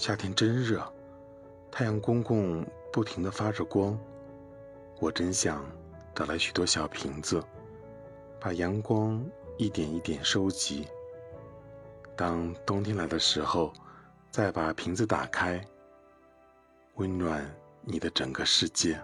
夏天真热，太阳公公不停地发着光。我真想得来许多小瓶子，把阳光一点一点收集。当冬天来的时候，再把瓶子打开，温暖你的整个世界。